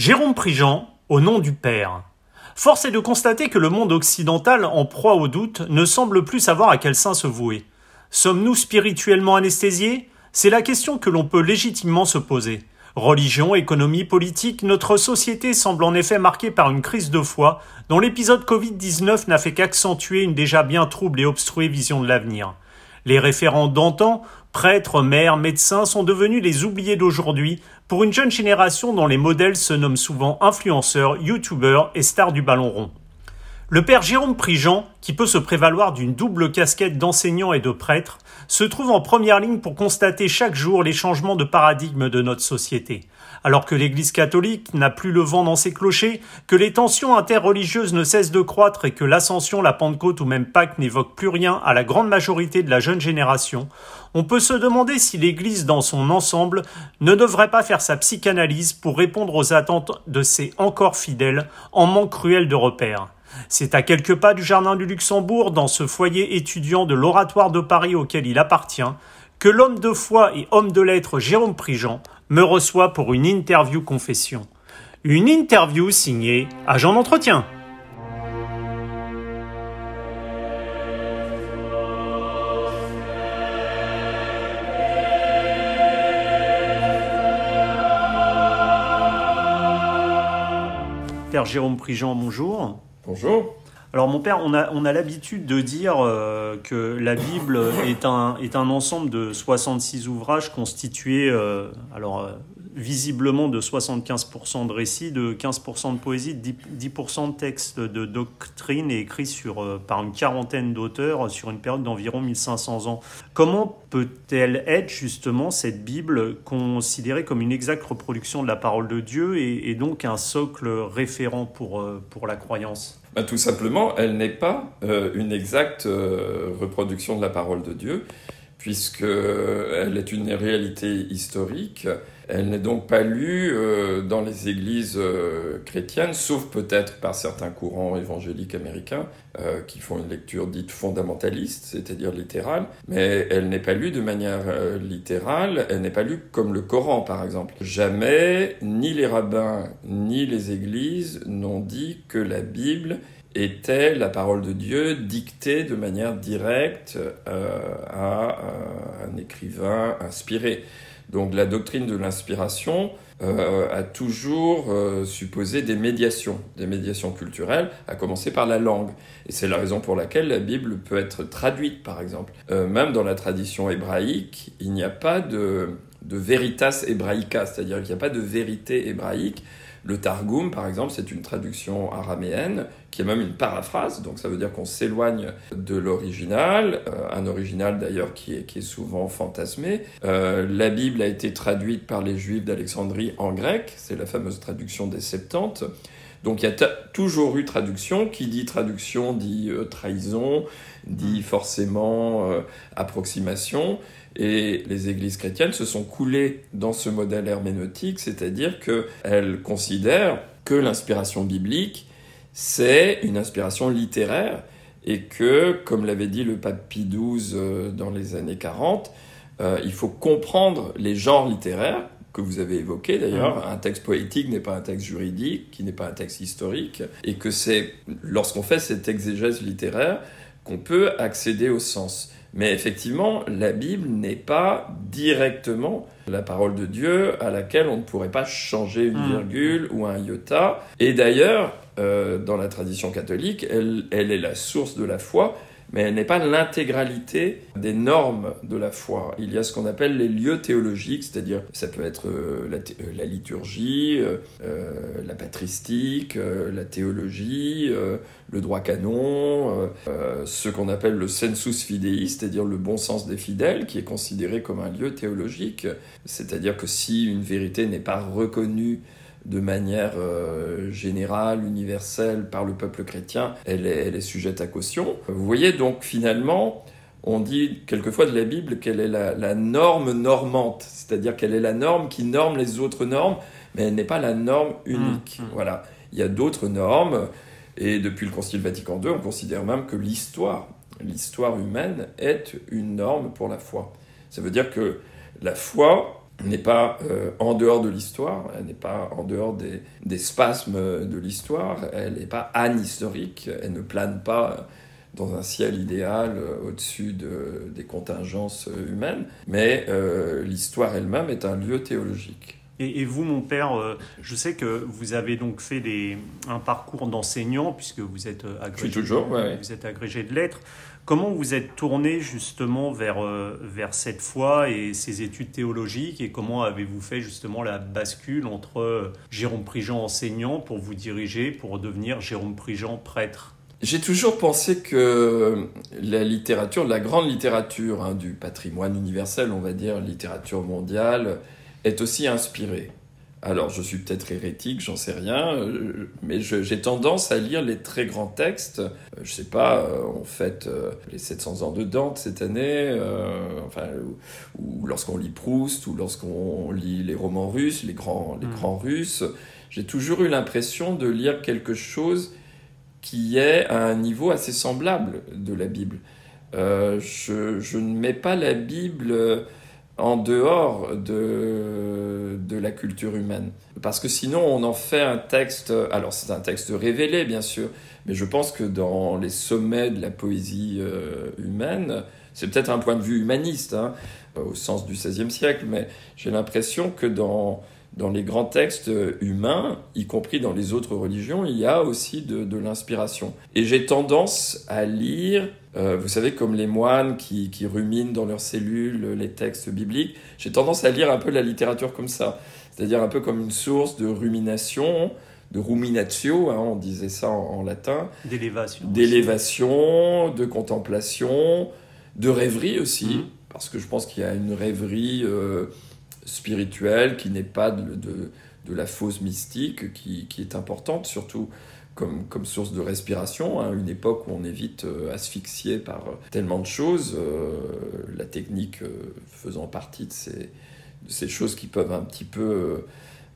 Jérôme Prigent, au nom du Père. Force est de constater que le monde occidental, en proie au doute, ne semble plus savoir à quel sein se vouer. Sommes-nous spirituellement anesthésiés? C'est la question que l'on peut légitimement se poser. Religion, économie, politique, notre société semble en effet marquée par une crise de foi dont l'épisode Covid-19 n'a fait qu'accentuer une déjà bien trouble et obstruée vision de l'avenir. Les référents d'antan, prêtres, mères, médecins, sont devenus les oubliés d'aujourd'hui pour une jeune génération dont les modèles se nomment souvent influenceurs, youtubeurs et stars du ballon rond. Le père Jérôme Prigent, qui peut se prévaloir d'une double casquette d'enseignant et de prêtre, se trouve en première ligne pour constater chaque jour les changements de paradigme de notre société. Alors que l'Église catholique n'a plus le vent dans ses clochers, que les tensions interreligieuses ne cessent de croître et que l'Ascension, la Pentecôte ou même Pâques n'évoquent plus rien à la grande majorité de la jeune génération, on peut se demander si l'Église dans son ensemble ne devrait pas faire sa psychanalyse pour répondre aux attentes de ses encore fidèles en manque cruel de repères. C'est à quelques pas du Jardin du Luxembourg, dans ce foyer étudiant de l'Oratoire de Paris auquel il appartient, que l'homme de foi et homme de lettres Jérôme Prigent me reçoit pour une interview confession. Une interview signée Agent d'entretien. Père Jérôme Prigent, bonjour. Bonjour. Alors mon père, on a, on a l'habitude de dire euh, que la Bible est un, est un ensemble de 66 ouvrages constitués, euh, alors euh, visiblement de 75% de récits, de 15% de poésie, de 10%, de textes de doctrine et écrits sur, par une quarantaine d'auteurs sur une période d'environ 1500 ans. Comment peut-elle être justement cette Bible considérée comme une exacte reproduction de la parole de Dieu et, et donc un socle référent pour, pour la croyance? Bah, tout simplement, elle n'est pas euh, une exacte euh, reproduction de la parole de Dieu, puisqu'elle est une réalité historique. Elle n'est donc pas lue euh, dans les églises euh, chrétiennes, sauf peut-être par certains courants évangéliques américains euh, qui font une lecture dite fondamentaliste, c'est-à-dire littérale, mais elle n'est pas lue de manière littérale, elle n'est pas lue comme le Coran par exemple. Jamais, ni les rabbins, ni les églises n'ont dit que la Bible était la parole de Dieu dictée de manière directe à un écrivain inspiré. Donc la doctrine de l'inspiration euh, a toujours euh, supposé des médiations, des médiations culturelles, à commencer par la langue. Et c'est la raison pour laquelle la Bible peut être traduite, par exemple. Euh, même dans la tradition hébraïque, il n'y a pas de, de veritas hebraica, c'est-à-dire qu'il n'y a pas de vérité hébraïque. Le Targum, par exemple, c'est une traduction araméenne qui est même une paraphrase, donc ça veut dire qu'on s'éloigne de l'original, euh, un original d'ailleurs qui est, qui est souvent fantasmé. Euh, la Bible a été traduite par les Juifs d'Alexandrie en grec, c'est la fameuse traduction des Septante. Donc il y a toujours eu traduction. Qui dit traduction dit euh, trahison, dit forcément approximation. Et les églises chrétiennes se sont coulées dans ce modèle herméneutique, c'est-à-dire qu'elles considèrent que l'inspiration biblique, c'est une inspiration littéraire et que, comme l'avait dit le pape Pie XII euh, dans les années 40, euh, il faut comprendre les genres littéraires que vous avez évoqués d'ailleurs. Mmh. Un texte poétique n'est pas un texte juridique, qui n'est pas un texte historique, et que c'est lorsqu'on fait cette exégèse littéraire qu'on peut accéder au sens. Mais effectivement, la Bible n'est pas directement la parole de Dieu à laquelle on ne pourrait pas changer une hmm. virgule ou un iota. Et d'ailleurs, euh, dans la tradition catholique, elle, elle est la source de la foi, mais elle n'est pas l'intégralité des normes de la foi. Il y a ce qu'on appelle les lieux théologiques, c'est-à-dire ça peut être euh, la, euh, la, liturgie, la patristique, la théologie, le droit canon, ce qu'on appelle le sensus fidei, c'est-à-dire le bon sens des fidèles, qui est considéré comme un lieu théologique, c'est-à-dire que si une vérité n'est pas reconnue de manière euh, générale, universelle par le peuple chrétien, elle est, sujette à caution. Vous voyez donc finalement, on dit quelquefois de la Bible qu'elle est la, norme normante, c'est-à-dire qu'elle est la norme qui norme les autres normes, mais elle n'est pas la norme unique. Mmh, mmh. Voilà, il y a d'autres normes, et depuis le Concile Vatican II, on considère même que l'histoire, l'histoire humaine est une norme pour la foi. Ça veut dire que la foi n'est pas euh, en dehors de l'histoire, elle n'est pas en dehors des, des spasmes de l'histoire, elle n'est pas anhistorique, elle ne plane pas dans un ciel idéal euh, au-dessus de, des contingences humaines, mais euh, l'histoire elle-même est un lieu théologique. Et, vous, mon père, je sais que vous avez donc fait des, un parcours d'enseignant, puisque vous êtes agrégé, toujours, vous êtes agrégé de lettres. Comment vous êtes tourné justement vers, vers cette foi et ces études théologiques et comment avez-vous fait justement la bascule entre Jérôme Prigent enseignant pour vous diriger pour devenir Jérôme Prigent prêtre? J'ai toujours pensé que la littérature, la grande littérature hein, du patrimoine universel, on va dire, littérature mondiale, est aussi inspirée. Alors, je suis peut-être hérétique, j'en sais rien, euh, mais j'ai tendance à lire les très grands textes. Euh, je sais pas, euh, on fête les 700 ans de Dante cette année, enfin, ou, lorsqu'on lit Proust, ou lorsqu'on lit les romans russes, les grands, les mmh. grands russes. J'ai toujours eu l'impression de lire quelque chose qui est à un niveau assez semblable de la Bible. Euh, je, ne mets pas la Bible en dehors de, de la culture humaine. Parce que sinon, on en fait un texte, alors c'est un texte révélé, bien sûr, mais je pense que dans les sommets de la poésie euh, humaine, c'est peut-être un point de vue humaniste, hein, au sens du XVIe siècle, mais j'ai l'impression que dans dans les grands textes humains, y compris dans les autres religions, il y a aussi de, l'inspiration. Et j'ai tendance à lire, euh, vous savez, comme les moines qui, ruminent dans leurs cellules les textes bibliques, j'ai tendance à lire un peu la littérature comme ça, c'est-à-dire un peu comme une source de rumination, de ruminatio, hein, on disait ça en, latin. D'élévation. D'élévation, de contemplation, de rêverie aussi, mmh. parce que je pense qu'il y a une rêverie... Euh, spirituelle, qui n'est pas de, de, la fausse mystique, qui, qui, est importante, surtout comme, comme source de respiration, à hein, une époque où on évite euh, asphyxier par euh, tellement de choses, euh, la technique faisant partie de ces, de ces choses qui peuvent un petit peu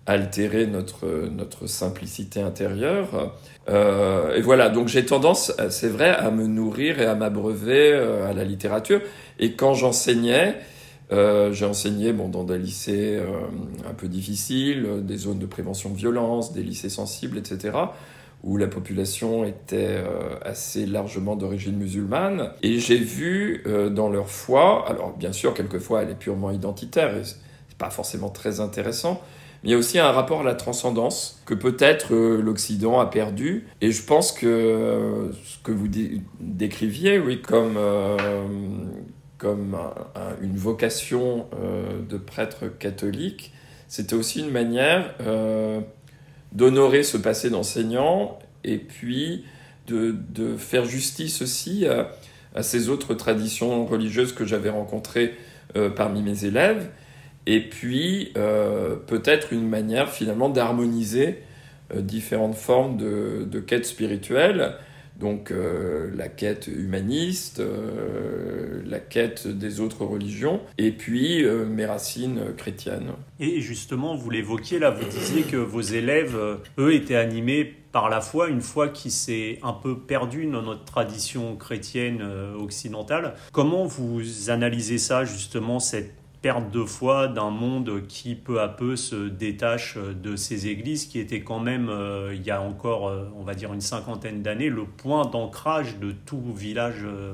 altérer notre, notre simplicité intérieure. et voilà, donc j'ai tendance, c'est vrai, à me nourrir et à m'abreuver à la littérature. Et quand j'enseignais, euh, j'ai enseigné dans des lycées euh, un peu difficiles, des zones de prévention de violence, des lycées sensibles, etc., où la population était euh, assez largement d'origine musulmane. Et j'ai vu dans leur foi, alors bien sûr, quelquefois elle est purement identitaire, et c'est pas forcément très intéressant, mais il y a aussi un rapport à la transcendance que peut-être l'Occident a perdu. Et je pense que ce que vous décriviez, oui, comme comme une vocation euh, de prêtre catholique, c'était aussi une manière euh, d'honorer ce passé d'enseignant et puis de, faire justice aussi à, ces autres traditions religieuses que j'avais rencontrées euh, parmi mes élèves, et puis peut-être une manière finalement d'harmoniser différentes formes de, de quête spirituelle donc euh, la quête humaniste, euh, la quête des autres religions, et puis euh, mes racines chrétiennes. Et justement, vous l'évoquiez là, vous disiez que vos élèves, eux, étaient animés par la foi, une foi qui s'est un peu perdue dans notre tradition chrétienne occidentale. Comment vous analysez ça, justement, cette perte de foi d'un monde qui peu à peu se détache de ces églises qui étaient quand même, euh, il y a encore, euh, on va dire, une cinquantaine d'années, le point d'ancrage de tout village euh,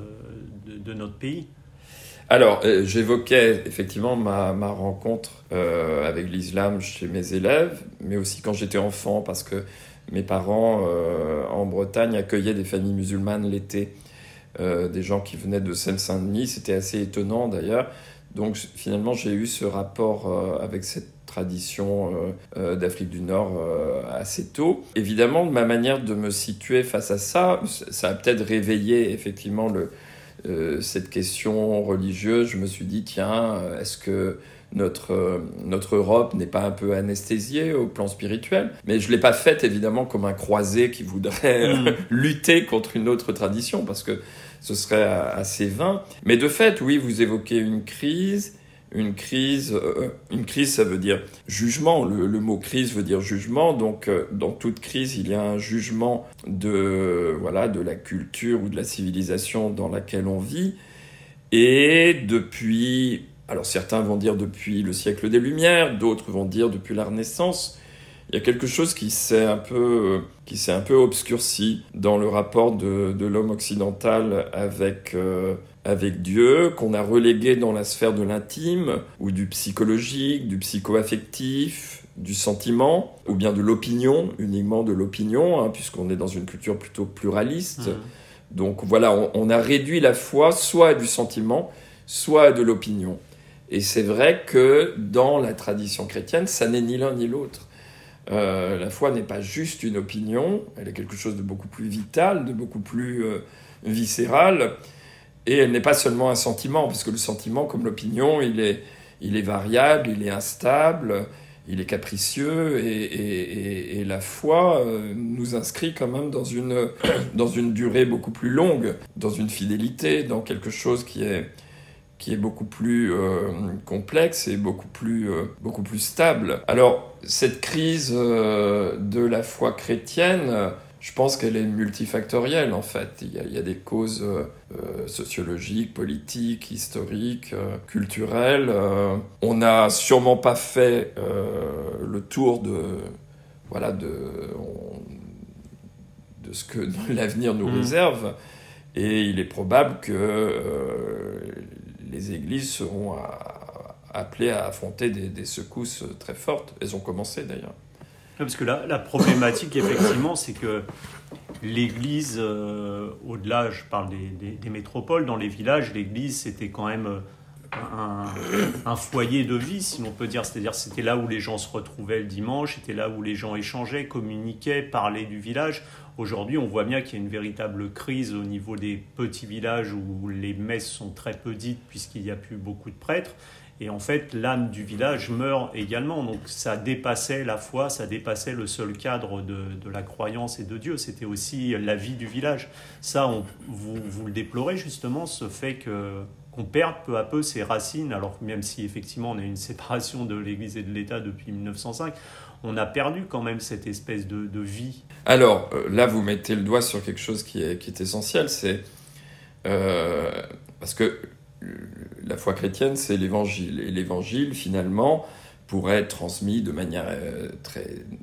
de, notre pays. Alors, j'évoquais effectivement ma, ma rencontre avec l'islam chez mes élèves, mais aussi quand j'étais enfant, parce que mes parents en Bretagne accueillaient des familles musulmanes l'été. des gens qui venaient de Seine-Saint-Denis, c'était assez étonnant d'ailleurs. Donc finalement, j'ai eu ce rapport euh, avec cette tradition euh, euh, d'Afrique du Nord assez tôt. Évidemment, ma manière de me situer face à ça, ça a peut-être réveillé effectivement le, cette question religieuse. Je me suis dit, tiens, est-ce que notre, notre Europe n'est pas un peu anesthésiée au plan spirituel? Mais je ne l'ai pas faite évidemment comme un croisé qui voudrait mm. lutter contre une autre tradition, parce que ce serait assez vain. Mais de fait, oui, vous évoquez une crise. Une crise, euh, une crise, ça veut dire jugement. Le, mot crise veut dire jugement. Donc, euh, dans toute crise, il y a un jugement de, voilà, de la culture ou de la civilisation dans laquelle on vit. Et depuis Alors certains vont dire depuis le siècle des Lumières, d'autres vont dire depuis la Renaissance. Il y a quelque chose qui s'est un peu, qui s'est un peu obscurci dans le rapport de, de l'homme occidental avec, euh, avec Dieu, qu'on a relégué dans la sphère de l'intime, ou du psychologique, du psycho-affectif, du sentiment, ou bien de l'opinion, uniquement de l'opinion, hein, puisqu'on est dans une culture plutôt pluraliste. Mmh. Donc voilà, on, on, a réduit la foi soit à du sentiment, soit à de l'opinion. Et c'est vrai que dans la tradition chrétienne, ça n'est ni l'un ni l'autre. Euh, la foi n'est pas juste une opinion, elle est quelque chose de beaucoup plus vital, de beaucoup plus euh, viscéral, et elle n'est pas seulement un sentiment, parce que le sentiment, comme l'opinion, il est, il est variable, il est instable, il est capricieux, et, la foi euh, nous inscrit quand même dans une, dans une durée beaucoup plus longue, dans une fidélité, dans quelque chose qui est qui est beaucoup plus euh, complexe et beaucoup plus, euh, beaucoup plus stable. Alors, cette crise euh, de la foi chrétienne, je pense qu'elle est multifactorielle en fait. Il y a, il y a des causes sociologiques, politiques, historiques, culturelles. on n'a sûrement pas fait le tour de, voilà, de, on, de ce que l'avenir nous mmh. réserve. Et il est probable que les églises seront appelées à affronter des, secousses très fortes. Elles ont commencé d'ailleurs. Parce que la, la problématique, effectivement, c'est que l'Église, euh, au-delà, je parle des, des, métropoles, dans les villages, l'Église, c'était quand même euh, un, un, foyer de vie, si l'on peut dire. C'est-à-dire c'était là où les gens se retrouvaient le dimanche, c'était là où les gens échangeaient, communiquaient, parlaient du village. Aujourd'hui, on voit bien qu'il y a une véritable crise au niveau des petits villages où les messes sont très peu dites puisqu'il n'y a plus beaucoup de prêtres. Et en fait, l'âme du village meurt également. Donc ça dépassait la foi, ça dépassait le seul cadre de, la croyance et de Dieu. C'était aussi la vie du village. Ça, on, vous, le déplorez justement, ce fait que qu'on perde peu à peu ses racines, alors même si effectivement on a une séparation de l'Église et de l'État depuis 1905, on a perdu quand même cette espèce de vie. Alors euh, là, vous mettez le doigt sur quelque chose qui est, essentiel, c'est euh, parce que la foi chrétienne, c'est l'évangile. Et l'évangile, finalement, pourrait être transmis de manière euh,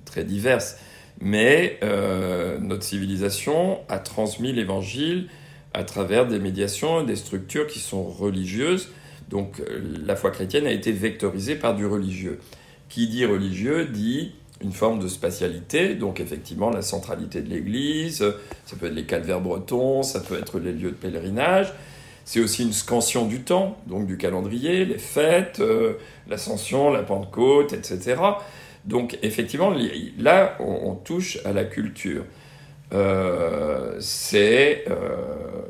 très, diverse. Mais notre civilisation a transmis l'évangile à travers des médiations, des structures qui sont religieuses. Donc la foi chrétienne a été vectorisée par du religieux. Qui dit religieux dit une forme de spatialité, donc effectivement la centralité de l'Église, ça peut être les calvaires bretons, ça peut être les lieux de pèlerinage, c'est aussi une scansion du temps, donc du calendrier, les fêtes, euh, l'ascension, la Pentecôte, etc. Donc effectivement, là, on, touche à la culture. Euh, c'est euh,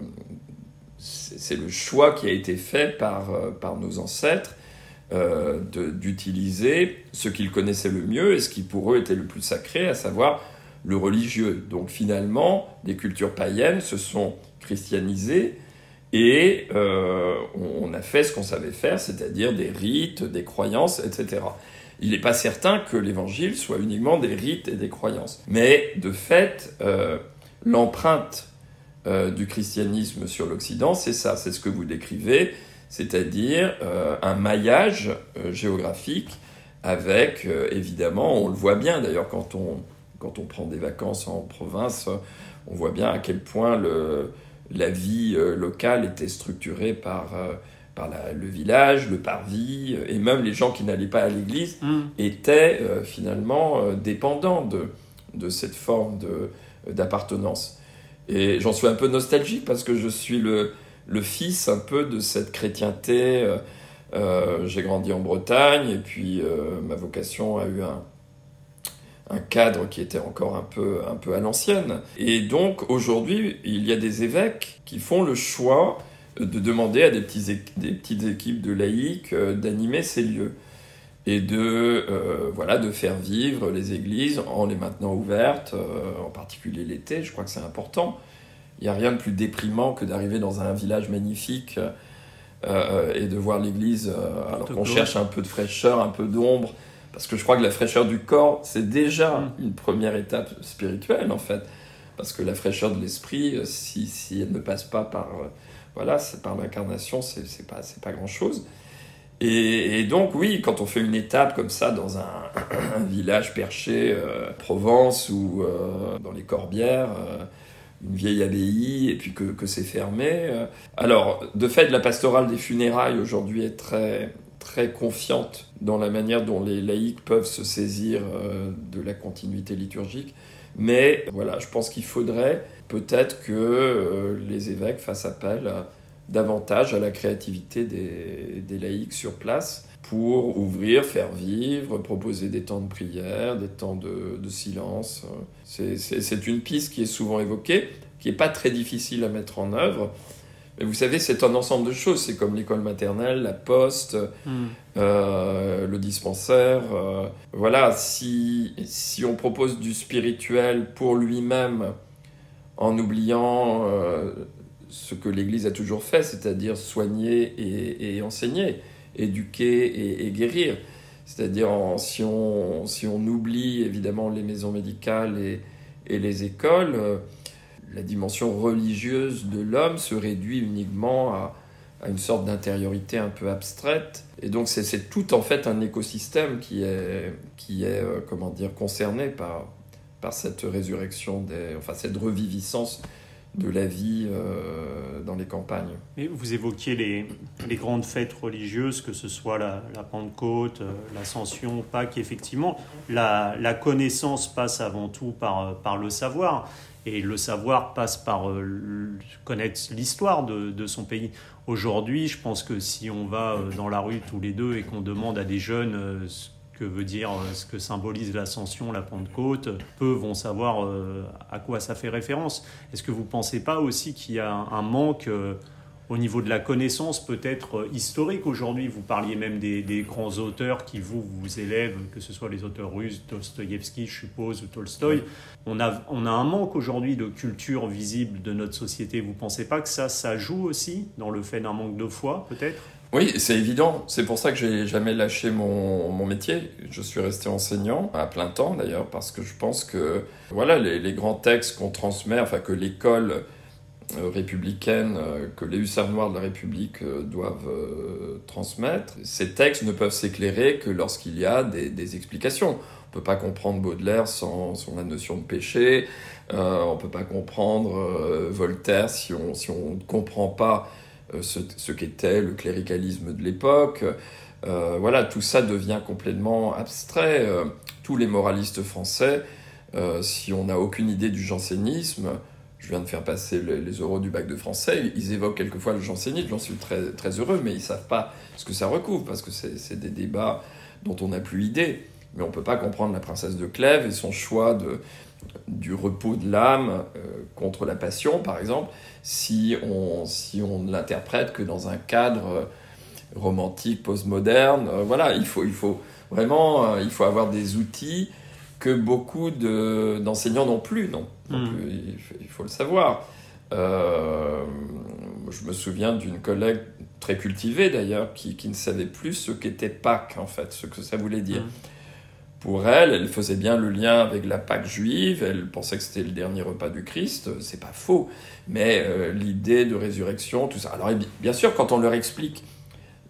le choix qui a été fait par, par nos ancêtres euh, d'utiliser ce qu'ils connaissaient le mieux et ce qui pour eux était le plus sacré, à savoir le religieux. Donc finalement, les cultures païennes se sont christianisées et euh, on a fait ce qu'on savait faire, c'est-à-dire des rites, des croyances, etc. Il n'est pas certain que l'évangile soit uniquement des rites et des croyances. Mais de fait, euh, l'empreinte du christianisme sur l'Occident, c'est ça, c'est ce que vous décrivez, c'est-à-dire euh, un maillage euh, géographique avec, euh, évidemment, on le voit bien d'ailleurs quand on, quand on prend des vacances en province, on voit bien à quel point le, la vie locale était structurée par, par la, le village, le parvis, et même les gens qui n'allaient pas à l'église Mm. étaient finalement dépendants de, de cette forme d'appartenance. Et j'en suis un peu nostalgique parce que je suis le, le fils un peu de cette chrétienté. euh, euh, J'ai grandi en Bretagne et puis euh, ma vocation a eu un, cadre qui était encore un peu, un peu à l'ancienne. Et donc aujourd'hui, il y a des évêques qui font le choix de demander à des, des petites équipes de laïcs d'animer ces lieux et de, voilà, de faire vivre les églises en les maintenant ouvertes, en particulier l'été, je crois que c'est important. Il n'y a rien de plus déprimant que d'arriver dans un village magnifique euh, et de voir l'église euh, alors qu'on cherche un peu de fraîcheur, un peu d'ombre, parce que je crois que la fraîcheur du corps, c'est déjà Mm. une première étape spirituelle en fait. Parce que la fraîcheur de l'esprit, euh, si, si elle ne passe pas par, euh, voilà, c'est par l'incarnation, c'est pas, pas grand chose. Et, donc, oui, quand on fait une étape comme ça dans un, village perché, euh, Provence ou euh, dans les Corbières, euh, une vieille abbaye, et puis que, que c'est fermé. alors, de fait, la pastorale des funérailles aujourd'hui est très, très confiante dans la manière dont les laïcs peuvent se saisir de la continuité liturgique. Mais voilà, je pense qu'il faudrait peut-être que les évêques fassent appel davantage à la créativité des, laïcs sur place pour ouvrir, faire vivre, proposer des temps de prière, des temps de, silence. C'est une piste qui est souvent évoquée, qui n'est pas très difficile à mettre en œuvre. Mais vous savez, c'est un ensemble de choses. C'est comme l'école maternelle, la poste, hmm. euh, le dispensaire. Euh, voilà, si, si on propose du spirituel pour lui-même, en oubliant euh, ce que l'Église a toujours fait, c'est-à-dire soigner et, enseigner, éduquer et, guérir. C'est-à-dire si, on, oublie évidemment les maisons médicales et, les écoles, euh, la dimension religieuse de l'homme se réduit uniquement à, une sorte d'intériorité un peu abstraite. Et donc c'est tout en fait un écosystème qui est, euh, concerné par, cette résurrection, enfin cette reviviscence de la vie euh, dans les campagnes. vous évoquiez les, les, grandes fêtes religieuses, que ce soit la, Pentecôte, euh, l'Ascension, Pâques, effectivement, la, la, connaissance passe avant tout par, par le savoir, et le savoir passe par euh, connaître l'histoire de, de, son pays. Aujourd'hui, je pense que si on va dans la rue tous les deux et qu'on demande à des jeunes que veut dire euh, ce que symbolise l'ascension, la Pentecôte. Peu vont savoir euh, à quoi ça fait référence. Est-ce que vous ne pensez pas aussi qu'il y a un manque euh, au niveau de la connaissance peut-être historique aujourd'hui? Vous parliez même des, grands auteurs qui vous, vous élèvent, que ce soit les auteurs russes, Dostoïevski, je suppose, ou Tolstoï. On a, on a un manque aujourd'hui de culture visible de notre société. Vous ne pensez pas que ça, ça joue aussi dans le fait d'un manque de foi, peut-être? Oui, c'est évident. C'est pour ça que j'ai jamais lâché mon, mon, métier. Je suis resté enseignant à plein temps d'ailleurs parce que je pense que voilà les, les grands textes qu'on transmet, enfin que l'école euh, républicaine, euh, que les hussards noirs de la République euh, doivent transmettre, ces textes ne peuvent s'éclairer que lorsqu'il y a des, des, explications. On peut pas comprendre Baudelaire sans, sans la notion de péché. On peut pas comprendre Voltaire si on si on ne comprend pas euh, ce, qu'était le cléricalisme de l'époque. Euh, voilà, tout ça devient complètement abstrait. Euh, tous les moralistes français, si on n'a aucune idée du jansénisme, je viens de faire passer les, euros du bac de français, ils évoquent quelquefois le jansénisme, j'en suis très, très heureux, mais ils ne savent pas ce que ça recouvre, parce que c'est des débats dont on n'a plus idée. Mais on ne peut pas comprendre la princesse de Clèves et son choix de, du repos de l'âme euh, contre la passion, par exemple, si on, si on ne l'interprète que dans un cadre euh, romantique, postmoderne. Euh, voilà, il faut, il faut vraiment il faut avoir des outils que beaucoup d'enseignants n'ont plus, non, hmm. il, faut le savoir. je me souviens d'une collègue très cultivée d'ailleurs qui, qui, ne savait plus ce qu'était Pâques en fait, ce que ça voulait dire. Hmm pour elle, elle faisait bien le lien avec la Pâque juive, elle pensait que c'était le dernier repas du Christ, c'est pas faux, mais euh, l'idée de résurrection, tout ça. Alors bien sûr, quand on leur explique,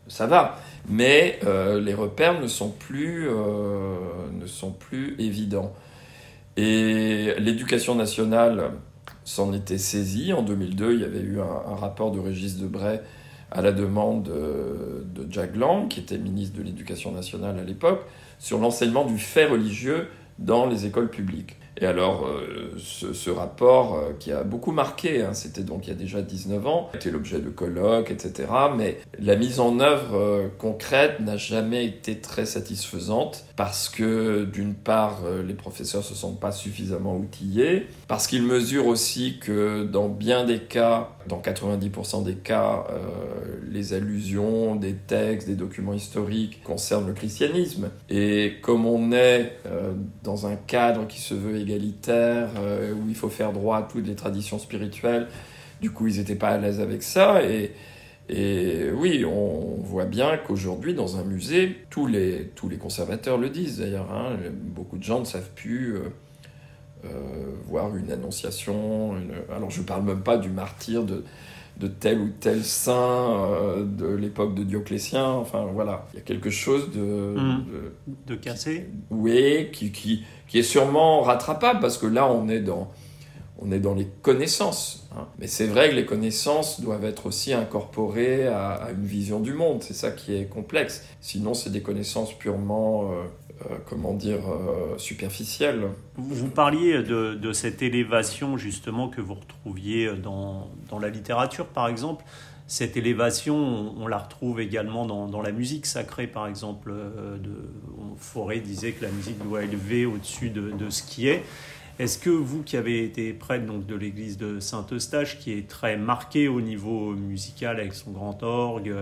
ça va, mais euh, les repères ne sont plus, euh, ne sont plus évidents. Et l'éducation nationale s'en était saisie. En 2002, il y avait eu un, rapport de Régis Debray à la demande de, de Lang, qui était ministre de l'Éducation nationale à l'époque, sur l'enseignement du fait religieux dans les écoles publiques. Et alors, euh, ce, rapport euh, qui a beaucoup marqué, hein, c'était donc il y a déjà 19 ans, était l'objet de colloques, etc. Mais la mise en œuvre euh, concrète n'a jamais été très satisfaisante parce que, d'une part, les professeurs se sont pas suffisamment outillés, parce qu'ils mesurent aussi que dans bien des cas, dans 90% des cas, les allusions des textes, des documents historiques concernent le christianisme. Et comme on est dans un cadre qui se veut égalitaire, euh, où il faut faire droit à toutes les traditions spirituelles. Du coup, ils n'étaient pas à l'aise avec ça. Et, et oui, on voit bien qu'aujourd'hui, dans un musée, tous les, tous les conservateurs le disent d'ailleurs. Hein, beaucoup de gens ne savent plus euh, euh, voir une annonciation. Alors, je ne parle même pas du martyr de, de tel ou tel saint de l'époque de Dioclétien. Enfin voilà, il y a quelque chose de... Mmh. De, de cassé Oui, qui, qui, qui est sûrement rattrapable parce que là on est dans on est dans les connaissances. Hein. Mais c'est vrai que les connaissances doivent être aussi incorporées à, une vision du monde. C'est ça qui est complexe. Sinon, c'est des connaissances purement, euh, euh, comment dire, euh, superficielles. Vous parliez de, cette élévation justement que vous retrouviez dans, la littérature, par exemple. Cette élévation, on, la retrouve également dans, la musique sacrée, par exemple. De, Forêt disait que la musique doit élever au-dessus de, de ce qui est. Est-ce que vous qui avez été prêtre donc, de l'église de Saint-Eustache, qui est très marquée au niveau musical avec son grand orgue,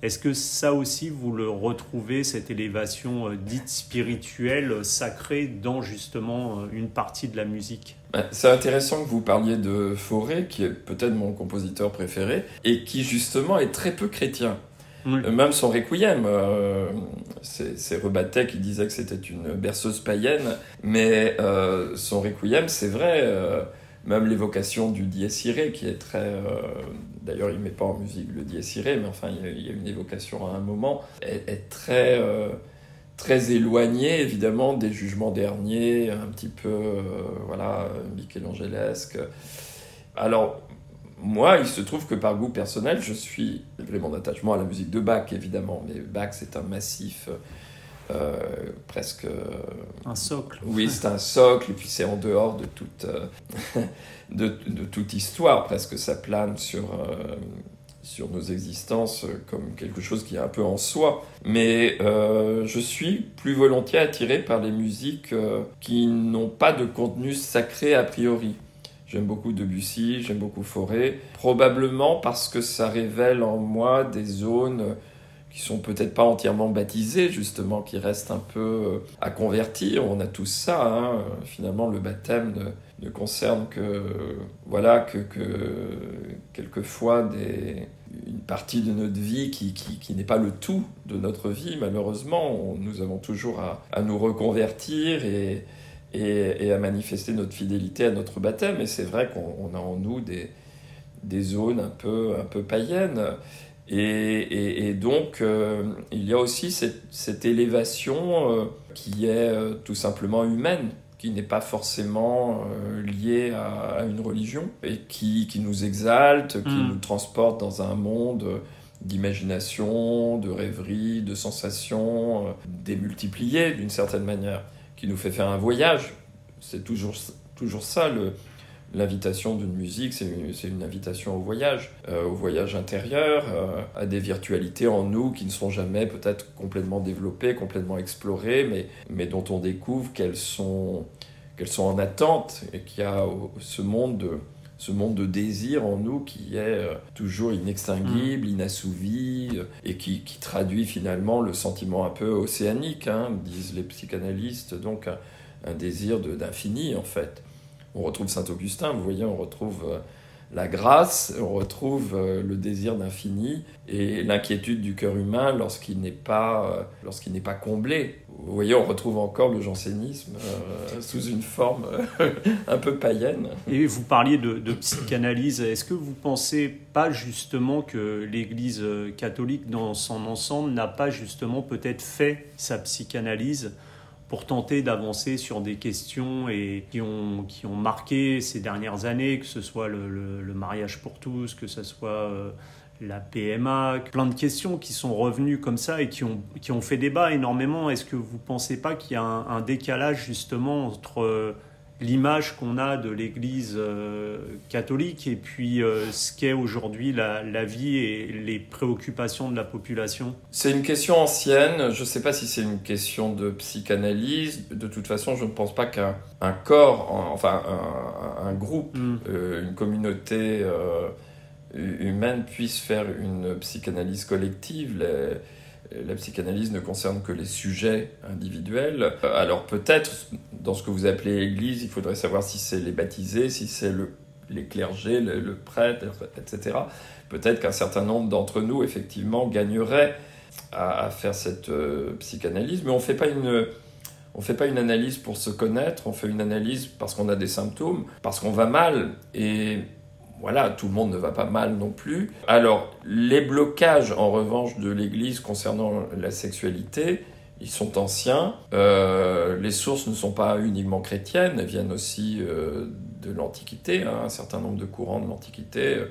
est-ce que ça aussi vous le retrouvez, cette élévation euh, dite spirituelle, sacrée, dans justement euh, une partie de la musique? Ben, c'est intéressant que vous parliez de Fauré, qui est peut-être mon compositeur préféré, et qui justement est très peu chrétien. Euh, même son requiem, euh, c'est Rebattet qui disait que c'était une berceuse païenne, mais euh, son requiem, c'est vrai, même l'évocation du dies irae, qui est très. D'ailleurs, il ne met pas en musique le dies irae, mais enfin, il y, a, une évocation à un moment, est, très. très éloignée évidemment des jugements derniers, un petit peu voilà Michelangelesque. Alors moi, il se trouve que par goût personnel, je suis, malgré mon attachement à la musique de Bach, évidemment, mais Bach, c'est un massif euh, presque... un socle. Oui, c'est un socle, et puis c'est en dehors de toute, euh, de, toute histoire, presque ça plane sur, euh, sur nos existences comme quelque chose qui est un peu en soi. Mais je suis plus volontiers attiré par les musiques qui n'ont pas de contenu sacré a priori. J'aime beaucoup Debussy, j'aime beaucoup Forêt, probablement parce que ça révèle en moi des zones qui sont peut-être pas entièrement baptisées, justement, qui restent un peu euh, à convertir. On a tous ça, hein. finalement, le baptême ne, concerne que, voilà, que, quelquefois des, une partie de notre vie qui, qui, n'est pas le tout de notre vie, malheureusement. nous avons toujours à, à nous reconvertir et et, à manifester notre fidélité à notre baptême. Et c'est vrai qu'on a en nous des, des zones un peu, un peu païennes. Et, et, donc, euh, il y a aussi cette, cette élévation euh, qui est euh, tout simplement humaine, qui n'est pas forcément liée à, une religion, et qui, qui nous exalte, qui mm. nous transporte dans un monde d'imagination, de rêverie, de sensations démultipliées d'une certaine manière qui nous fait faire un voyage. C'est toujours, toujours ça, l'invitation d'une musique, c'est une, invitation au voyage, euh, au voyage intérieur, euh, à des virtualités en nous qui ne sont jamais peut-être complètement développées, complètement explorées, mais, mais dont on découvre qu'elles sont, qu'elles sont en attente et qu'il y a ce monde de ce monde de désir en nous qui est euh, toujours inextinguible, mm. inassouvi, euh, et qui, traduit finalement le sentiment un peu océanique, hein, disent les psychanalystes, donc un, désir d'infini en fait. On retrouve Saint-Augustin, vous voyez, on retrouve euh, la grâce, on retrouve le désir d'infini et l'inquiétude du cœur humain lorsqu'il n'est pas, n'est pas comblé vous voyez, on retrouve encore le jansénisme euh, sous une forme euh, un peu païenne. Et vous parliez de, psychanalyse. Est-ce que vous pensez pas justement que l'Église catholique dans son ensemble n'a pas justement peut-être fait sa psychanalyse pour tenter d'avancer sur des questions qui ont, marqué ces dernières années, que ce soit le, mariage pour tous, que ce soit... Euh, la PMA, plein de questions qui sont revenues comme ça et qui ont, qui ont fait débat énormément. Est-ce que vous ne pensez pas qu'il y a un, décalage justement entre euh, l'image qu'on a de l'Église euh, catholique et puis euh, ce qu'est aujourd'hui la, la, vie et les préoccupations de la population C'est une question ancienne. Je ne sais pas si c'est une question de psychanalyse. De toute façon, je ne pense pas qu'un corps, enfin un, groupe, mm. une communauté humaine puisse faire une psychanalyse collective. La psychanalyse ne concerne que les sujets individuels. Alors peut-être, dans ce que vous appelez Église, il faudrait savoir si c'est les baptisés, si c'est le, les clergés, le, prêtre, etc. Peut-être qu'un certain nombre d'entre nous, effectivement, gagneraient à, faire cette euh, psychanalyse, mais on ne fait pas une... On fait pas une analyse pour se connaître, on fait une analyse parce qu'on a des symptômes, parce qu'on va mal. Et voilà, tout le monde ne va pas mal non plus. Alors, les blocages, en revanche, de l'Église concernant la sexualité, ils sont anciens. Euh, les sources ne sont pas uniquement chrétiennes, elles viennent aussi euh, de l'Antiquité, hein, un certain nombre de courants de l'Antiquité, euh,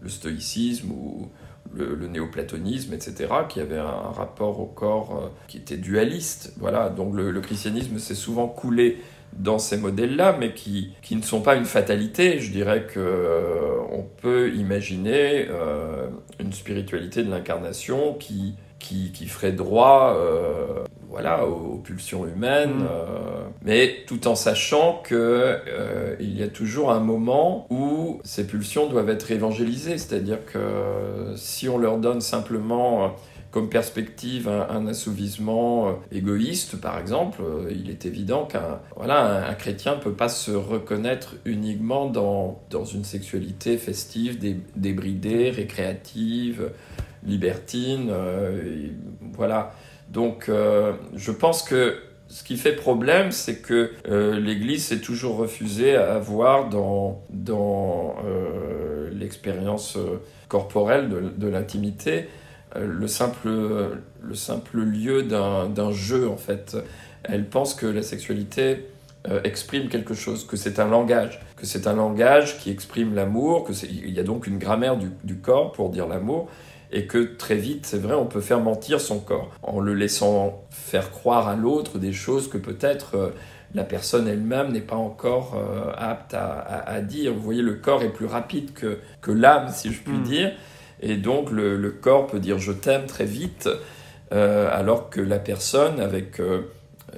le stoïcisme ou le, néoplatonisme, etc., qui avaient un, rapport au corps qui était dualiste. Voilà, donc le, le christianisme s'est souvent coulé dans ces modèles-là, mais qui, qui, ne sont pas une fatalité. Je dirais qu'on euh, peut imaginer euh, une spiritualité de l'incarnation qui, qui, qui, ferait droit euh, voilà, aux, pulsions humaines, mm. mais tout en sachant qu'il il y a toujours un moment où ces pulsions doivent être évangélisées. C'est-à-dire que si on leur donne simplement comme perspective un, assouvissement euh, égoïste, par exemple, euh, il est évident qu'un voilà, un, chrétien ne peut pas se reconnaître uniquement dans, dans une sexualité festive, débridée, récréative, libertine. Euh, voilà. Donc, je pense que ce qui fait problème, c'est que l'Église s'est toujours refusée à avoir dans, dans l'expérience corporelle de, l'intimité le simple, le simple lieu d'un jeu, en fait. Elle pense que la sexualité euh, exprime quelque chose, que c'est un langage, que c'est un langage qui exprime l'amour, qu'il y a donc une grammaire du, du corps pour dire l'amour, et que très vite, c'est vrai, on peut faire mentir son corps en le laissant faire croire à l'autre des choses que peut-être euh, la personne elle-même n'est pas encore apte à, à, dire. Vous voyez, le corps est plus rapide que, que l'âme, si je puis hmm. dire. Et donc le, corps peut dire je t'aime très vite, euh, alors que la personne, avec, euh,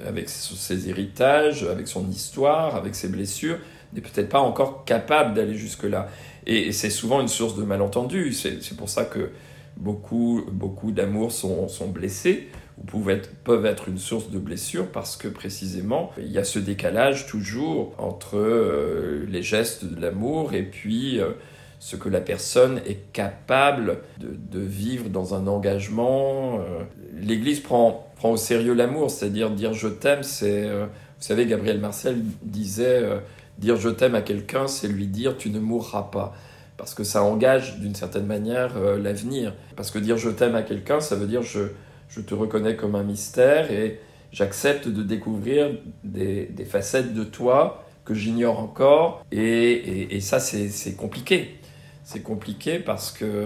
avec ses héritages, avec son histoire, avec ses blessures, n'est peut-être pas encore capable d'aller jusque-là. Et, c'est souvent une source de malentendus. C'est pour ça que beaucoup, beaucoup d'amour sont, sont, blessés ou peuvent être une source de blessure parce que précisément il y a ce décalage toujours entre euh, les gestes de l'amour et puis ce que la personne est capable de, vivre dans un engagement. Euh, L'Église prend, prend au sérieux l'amour, c'est-à-dire dire je t'aime, c'est... Euh, vous savez, Gabriel Marcel disait euh, dire je t'aime à quelqu'un, c'est lui dire tu ne mourras pas. Parce que ça engage d'une certaine manière l'avenir. Parce que dire je t'aime à quelqu'un, ça veut dire je, je te reconnais comme un mystère et j'accepte de découvrir des, des, facettes de toi que j'ignore encore. Et, et, et ça, c'est compliqué c'est compliqué parce que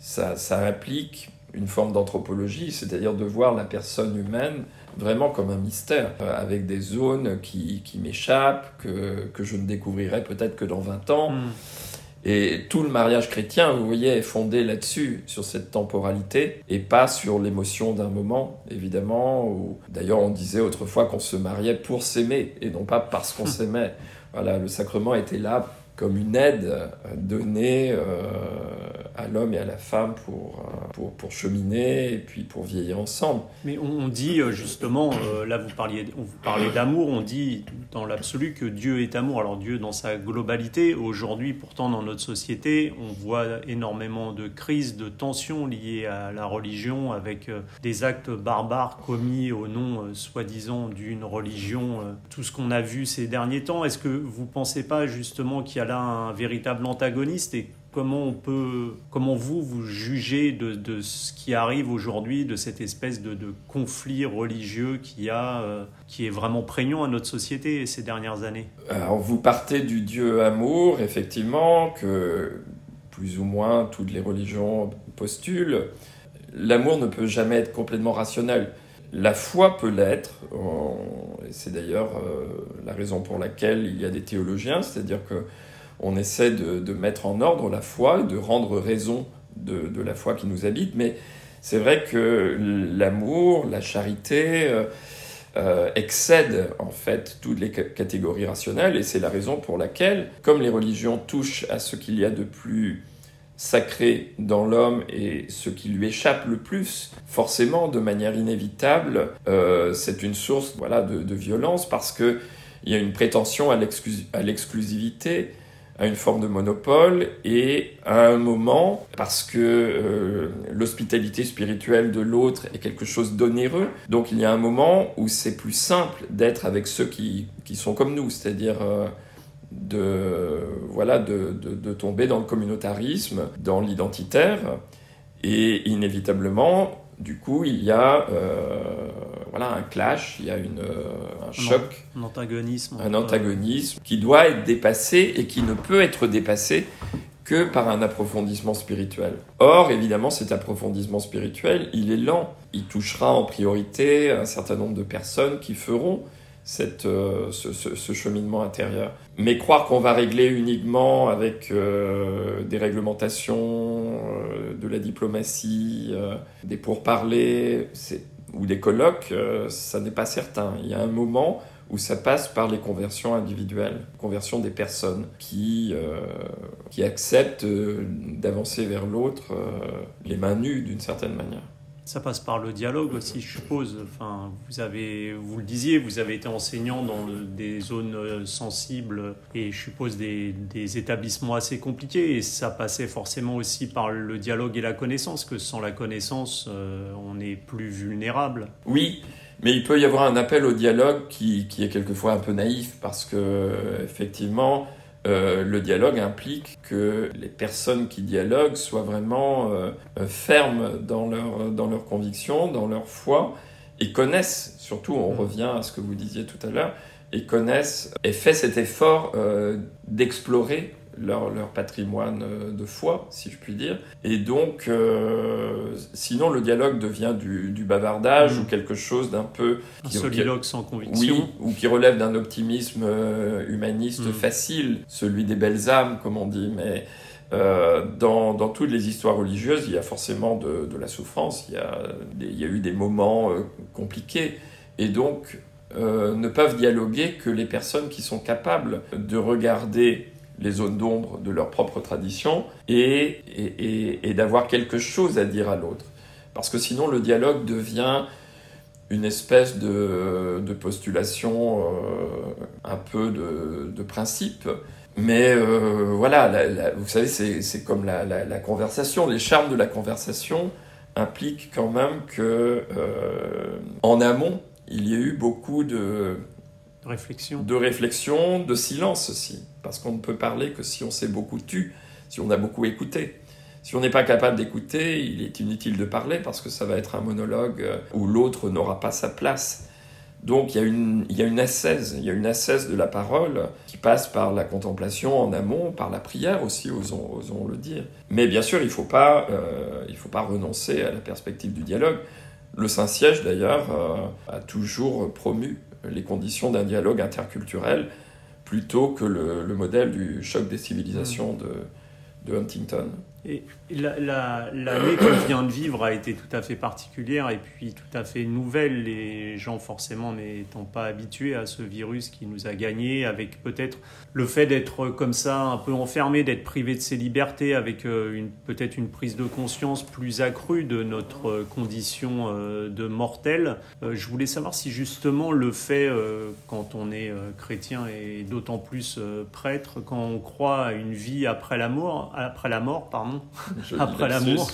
ça, implique une forme d'anthropologie, c'est-à-dire de voir la personne humaine vraiment comme un mystère, euh, avec des zones qui, m'échappent, que, je ne découvrirai peut-être que dans 20 ans. Hmm. Et tout le mariage chrétien, vous voyez, est fondé là-dessus, sur cette temporalité, et pas sur l'émotion d'un moment, évidemment. D'ailleurs, on disait autrefois qu'on se mariait pour s'aimer, et non pas parce qu'on s'aimait. Voilà, le sacrement était là comme une aide donnée euh, à l'homme et à la femme pour, euh, pour, pour, cheminer et puis pour vieillir ensemble. Mais on dit euh, justement, là vous parliez, vous d'amour, on dit dans l'absolu que Dieu est amour. Alors Dieu dans sa globalité, aujourd'hui pourtant dans notre société, on voit énormément de crises, de tensions liées à la religion avec des actes barbares commis au nom soi-disant d'une religion, tout ce qu'on a vu ces derniers temps. Est-ce que vous ne pensez pas justement qu'il y a là un véritable antagoniste et comment on peut, comment vous vous jugez de, ce qui arrive aujourd'hui, de cette espèce de, conflit religieux qui a, euh, qui est vraiment prégnant à notre société ces dernières années? Alors vous partez du Dieu amour, effectivement, que plus ou moins toutes les religions postulent. L'amour ne peut jamais être complètement rationnel. La foi peut l'être, c'est d'ailleurs euh, la raison pour laquelle il y a des théologiens, c'est-à-dire que on essaie de, mettre en ordre la foi, de rendre raison de, la foi qui nous habite, mais c'est vrai que l'amour, la charité euh, euh, excèdent en fait toutes les catégories rationnelles, et c'est la raison pour laquelle, comme les religions touchent à ce qu'il y a de plus sacré dans l'homme et ce qui lui échappe le plus, forcément, de manière inévitable, euh, c'est une source voilà, de, de violence parce qu'il y a une prétention à l'exclusivité à une forme de monopole et à un moment, parce que euh, l'hospitalité spirituelle de l'autre est quelque chose d'onéreux, donc il y a un moment où c'est plus simple d'être avec ceux qui, qui, sont comme nous, c'est-à-dire euh, de, voilà, de, de, tomber dans le communautarisme, dans l'identitaire. Et inévitablement, du coup, il y a euh, voilà, un clash, il y a une, un choc. Un antagonisme. Un antagonisme qui doit être dépassé et qui ne peut être dépassé que par un approfondissement spirituel. Or, évidemment, cet approfondissement spirituel, il est lent. Il touchera en priorité un certain nombre de personnes qui feront cette, euh, ce, cheminement intérieur. Mais croire qu'on va régler uniquement avec euh, des réglementations, euh, de la diplomatie, des pourparlers ou des colloques, ça n'est pas certain. Il y a un moment où ça passe par les conversions individuelles, conversion des personnes qui, qui acceptent d'avancer vers l'autre les mains nues d'une certaine manière. Ça passe par le dialogue aussi, je suppose. Enfin, vous avez, vous le disiez, vous avez été enseignant dans des zones euh, sensibles et je suppose des, établissements assez compliqués. Et ça passait forcément aussi par le dialogue et la connaissance, que sans la connaissance, euh, on est plus vulnérable. Oui, mais il peut y avoir un appel au dialogue qui, qui est quelquefois un peu naïf parce que effectivement, euh, le dialogue implique que les personnes qui dialoguent soient vraiment euh, fermes dans leurs dans leur convictions, dans leur foi, et connaissent, surtout on mm. revient à ce que vous disiez tout à l'heure, et connaissent et fait cet effort euh, d'explorer leur, leur, patrimoine euh, de foi, si je puis dire. Et donc, euh, sinon, le dialogue devient du, du bavardage mm. ou quelque chose d'un peu... Un soliloque sans conviction. Oui, ou qui relève d'un optimisme euh, humaniste mm. facile, celui des belles âmes, comme on dit, mais... Euh, dans, dans, toutes les histoires religieuses, il y a forcément de, de la souffrance, il y, a il y, a eu des moments compliqués. Et donc, euh, ne peuvent dialoguer que les personnes qui sont capables de regarder les zones d'ombre de leur propre tradition et, et, d'avoir quelque chose à dire à l'autre. Parce que sinon le dialogue devient une espèce de, de postulation, euh, un peu de, de principe. Mais euh, voilà, vous savez, c'est comme la, la, conversation. Les charmes de la conversation impliquent quand même que, euh, en amont, il y a eu beaucoup de réflexion. de réflexion, de silence aussi parce qu'on ne peut parler que si on s'est beaucoup tu, si on a beaucoup écouté. Si on n'est pas capable d'écouter, il est inutile de parler parce que ça va être un monologue euh, où l'autre n'aura pas sa place. Donc il y, a une, il y a une ascèse, il y a une ascèse de la parole qui passe par la contemplation en amont, par la prière aussi, osons, le dire. Mais bien sûr, il ne faut, pas, euh, faut pas renoncer à la perspective du dialogue. Le Saint-Siège, d'ailleurs, euh, a toujours promu les conditions d'un dialogue interculturel plutôt que le, le, modèle du choc des civilisations de Huntington. Et l'année la, qu'on vient de vivre a été tout à fait particulière et puis tout à fait nouvelle, les gens forcément n'étant pas habitués à ce virus qui nous a gagné, avec peut-être le fait d'être comme ça un peu enfermé, d'être privé de ses libertés, avec euh, peut-être une prise de conscience plus accrue de notre condition euh, de mortel. Euh, je voulais savoir si justement le fait, quand on est chrétien et d'autant plus prêtre, quand on croit à une vie après la mort, après la mort, pardon, après l'amour.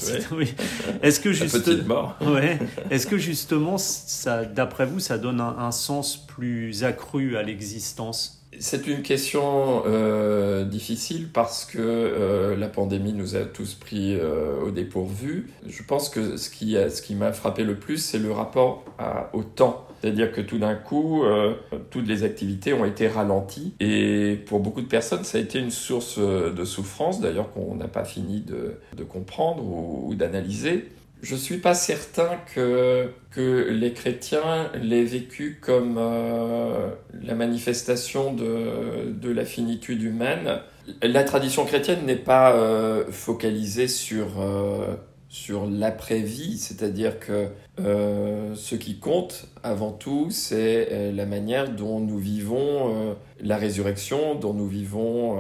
Est-ce que justement, ouais, est-ce que justement, ça, d'après vous, ça donne un, sens plus accru à l'existence? C'est une question euh, difficile parce que euh, la pandémie nous a tous pris euh, au dépourvu. Je pense que ce qui, ce qui m'a frappé le plus, c'est le rapport au temps. C'est-à-dire que tout d'un coup, euh, toutes les activités ont été ralenties. Et pour beaucoup de personnes, ça a été une source euh, de souffrance, d'ailleurs qu'on n'a pas fini de, comprendre ou, d'analyser. Je ne suis pas certain que, les chrétiens l'aient vécu comme euh, la manifestation de, la finitude humaine. La tradition chrétienne n'est pas focalisée sur sur l'après-vie, c'est-à-dire que euh, ce qui compte avant tout, c'est euh, la manière dont nous vivons euh, la résurrection, dont nous vivons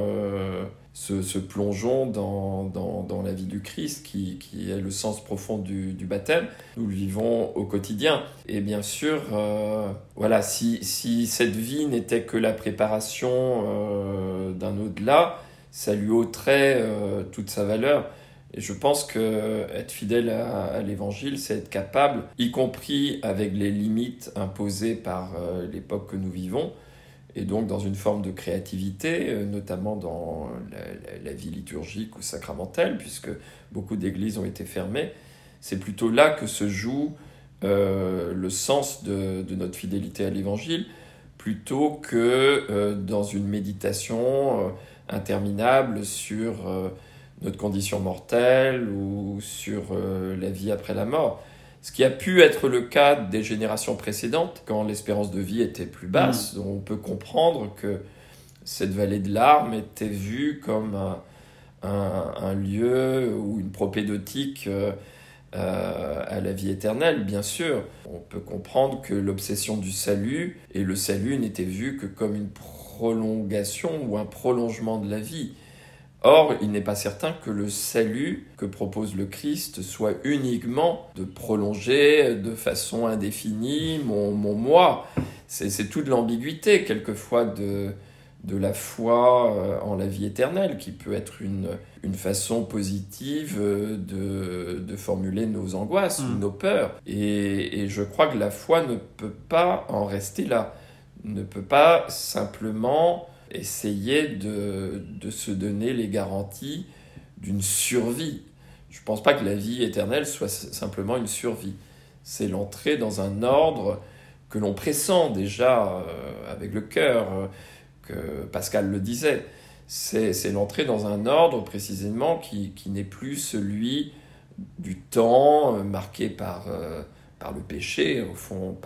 ce, plongeon dans, dans, la vie du Christ, qui, qui est le sens profond du, du, baptême. Nous le vivons au quotidien. Et bien sûr, voilà, si, si, cette vie n'était que la préparation d'un au-delà, ça lui ôterait toute sa valeur. Et je pense que être fidèle à, l'évangile, c'est être capable, y compris avec les limites imposées par euh, l'époque que nous vivons, et donc dans une forme de créativité, euh, notamment dans la, vie liturgique ou sacramentelle, puisque beaucoup d'églises ont été fermées. C'est plutôt là que se joue euh, le sens de, notre fidélité à l'Évangile, plutôt que euh, dans une méditation interminable sur notre condition mortelle ou sur la vie après la mort. Ce qui a pu être le cas des générations précédentes, quand l'espérance de vie était plus basse. Mm. On peut comprendre que cette vallée de larmes était vue comme un, lieu ou une propédotique euh, euh, à la vie éternelle, bien sûr. On peut comprendre que l'obsession du salut et le salut n'étaient vus que comme une prolongation ou un prolongement de la vie. Or, il n'est pas certain que le salut que propose le Christ soit uniquement de prolonger de façon indéfinie mon, moi. C'est toute l'ambiguïté, quelquefois, de, de la foi euh, en la vie éternelle, qui peut être une, une façon positive euh, de, de formuler nos angoisses ou mm. nos peurs. Et, et je crois que la foi ne peut pas en rester là, ne peut pas simplement essayer de, de se donner les garanties d'une survie. Je ne pense pas que la vie éternelle soit simplement une survie. C'est l'entrée dans un ordre que l'on pressent déjà euh, avec le cœur, euh, que Pascal le disait. C'est l'entrée dans un ordre précisément qui, qui n'est plus celui du temps euh, marqué par, par le péché, au fond,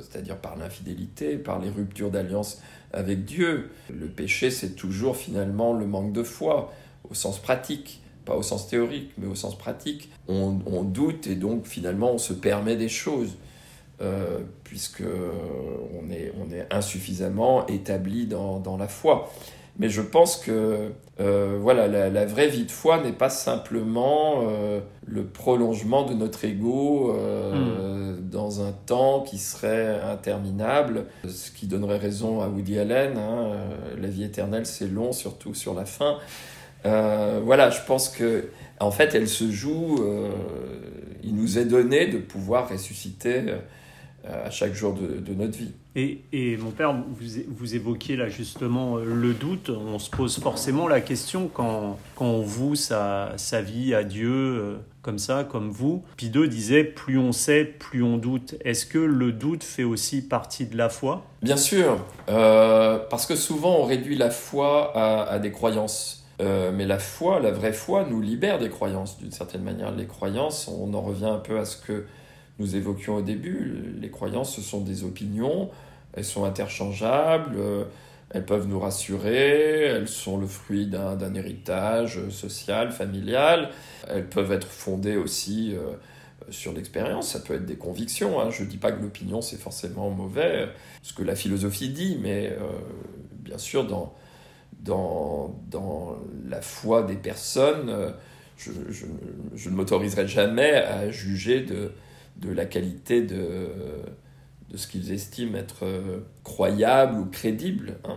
c'est-à-dire par l'infidélité, par les ruptures d'alliance avec Dieu. Le péché, c'est toujours finalement le manque de foi, au sens pratique, pas au sens théorique, mais au sens pratique. On, doute et donc finalement on se permet des choses, euh, puisque on est, insuffisamment établi dans la foi. Mais je pense que euh, voilà, la, vraie vie de foi n'est pas simplement euh, le prolongement de notre ego euh, hmm. dans un temps qui serait interminable, ce qui donnerait raison à Woody Allen. Hein, la vie éternelle, c'est long, surtout sur la fin. voilà, je pense que en fait, elle se joue. il nous est donné de pouvoir ressusciter à chaque jour de notre vie. Et, mon père, vous, vous, évoquiez là justement euh, le doute. On se pose forcément la question quand, quand on voue sa, sa vie à Dieu euh, comme ça, comme vous. Puis deux disait plus on sait, plus on doute. Est-ce que le doute fait aussi partie de la foi? Bien sûr, euh, parce que souvent on réduit la foi à, des croyances. mais la foi, la vraie foi, nous libère des croyances d'une certaine manière. Les croyances, on en revient un peu à ce que nous évoquions au début, les croyances, ce sont des opinions, elles sont interchangeables, euh, elles peuvent nous rassurer, elles sont le fruit d'un héritage social, familial, elles peuvent être fondées aussi euh, sur l'expérience, ça peut être des convictions. Hein. Je ne dis pas que l'opinion c'est forcément mauvais, ce que la philosophie dit, mais euh, bien sûr dans, dans, dans, la foi des personnes, je, je, je ne m'autoriserai jamais à juger de, de la qualité de, de ce qu'ils estiment être euh, croyable ou crédible. Hein.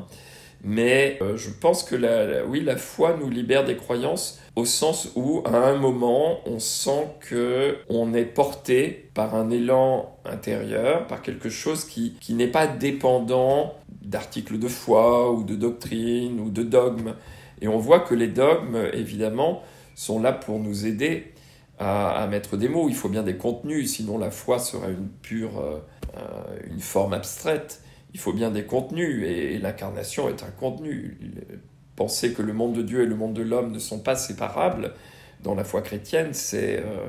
Mais euh, je pense que la, oui, la foi nous libère des croyances au sens où, à un moment, on sent que on est porté par un élan intérieur, par quelque chose qui, qui n'est pas dépendant d'articles de foi ou de doctrine ou de dogmes. Et on voit que les dogmes, évidemment, sont là pour nous aider à, mettre des mots. Il faut bien des contenus, sinon la foi serait une pure, euh, euh, une forme abstraite. Il faut bien des contenus, et, l'incarnation est un contenu. Penser que le monde de Dieu et le monde de l'homme ne sont pas séparables dans la foi chrétienne, c'est euh,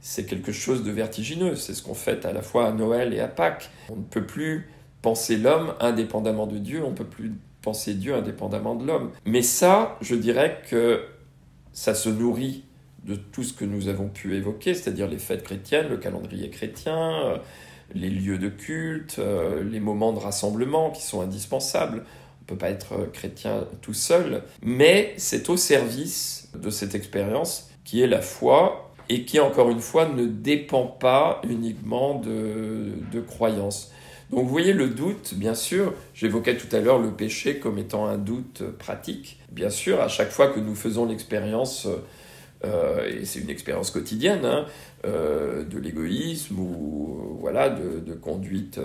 c'est quelque chose de vertigineux. C'est ce qu'on fait à la fois à Noël et à Pâques. On ne peut plus penser l'homme indépendamment de Dieu, on ne peut plus penser Dieu indépendamment de l'homme. Mais ça, je dirais que ça se nourrit de tout ce que nous avons pu évoquer, c'est-à-dire les fêtes chrétiennes, le calendrier chrétien, euh, les lieux de culte, euh, les moments de rassemblement qui sont indispensables. On ne peut pas être chrétien tout seul, mais c'est au service de cette expérience qui est la foi et qui, encore une fois, ne dépend pas uniquement de, de croyances. Donc vous voyez le doute, bien sûr, j'évoquais tout à l'heure le péché comme étant un doute pratique. Bien sûr, à chaque fois que nous faisons l'expérience euh, et c'est une expérience quotidienne, hein, euh, de l'égoïsme ou voilà, de, conduite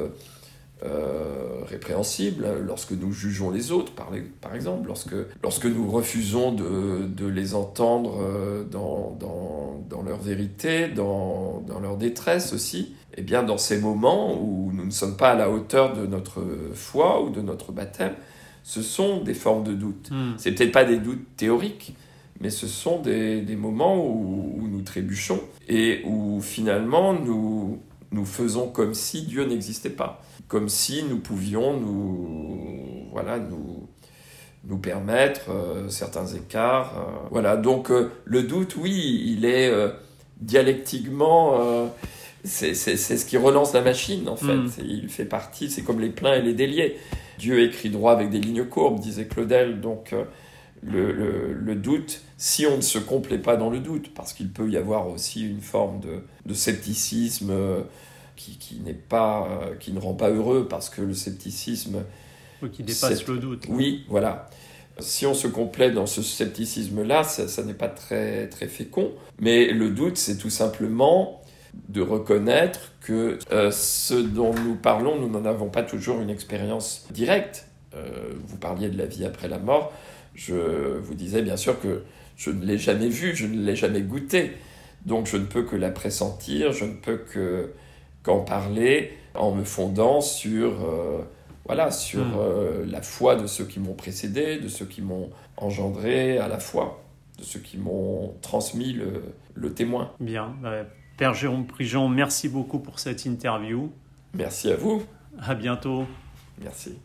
euh, répréhensibles lorsque nous jugeons les autres, par, par exemple, lorsque, lorsque nous refusons de, de les entendre euh, dans, dans, dans, leur vérité, dans, dans leur détresse aussi. Et eh bien, dans ces moments où nous ne sommes pas à la hauteur de notre foi ou de notre baptême, ce sont des formes de doute. Hmm. C'est peut-être pas des doutes théoriques, mais ce sont des, des moments où, où, nous trébuchons et où finalement nous, nous faisons comme si Dieu n'existait pas, comme si nous pouvions nous, voilà, nous, nous permettre euh, certains écarts. Euh. voilà, donc euh, le doute, oui, il est dialectiquement, c'est ce qui relance la machine en fait. Hmm. Il fait partie, c'est comme les pleins et les déliés. Dieu écrit droit avec des lignes courbes, disait Claudel, donc le, le, le, doute, si on ne se complaît pas dans le doute, parce qu'il peut y avoir aussi une forme de, de scepticisme qui, qui n'est pas, euh, qui ne rend pas heureux parce que le scepticisme. qui dépasse le doute. Oui, voilà. Si on se complaît dans ce scepticisme-là, ça, ça n'est pas très, très fécond. Mais le doute, c'est tout simplement de reconnaître que euh, ce dont nous parlons, nous n'en avons pas toujours une expérience directe. Euh, vous parliez de la vie après la mort. Je vous disais bien sûr que je ne l'ai jamais vu, je ne l'ai jamais goûté. Donc je ne peux que la pressentir, je ne peux que qu'en parler en me fondant sur, euh, voilà, sur hmm. euh, la foi de ceux qui m'ont précédé, de ceux qui m'ont engendré à la foi, de ceux qui m'ont transmis le, le, témoin. Bien. Bah, Père Jérôme Prigent, merci beaucoup pour cette interview. Merci à vous. À bientôt. Merci.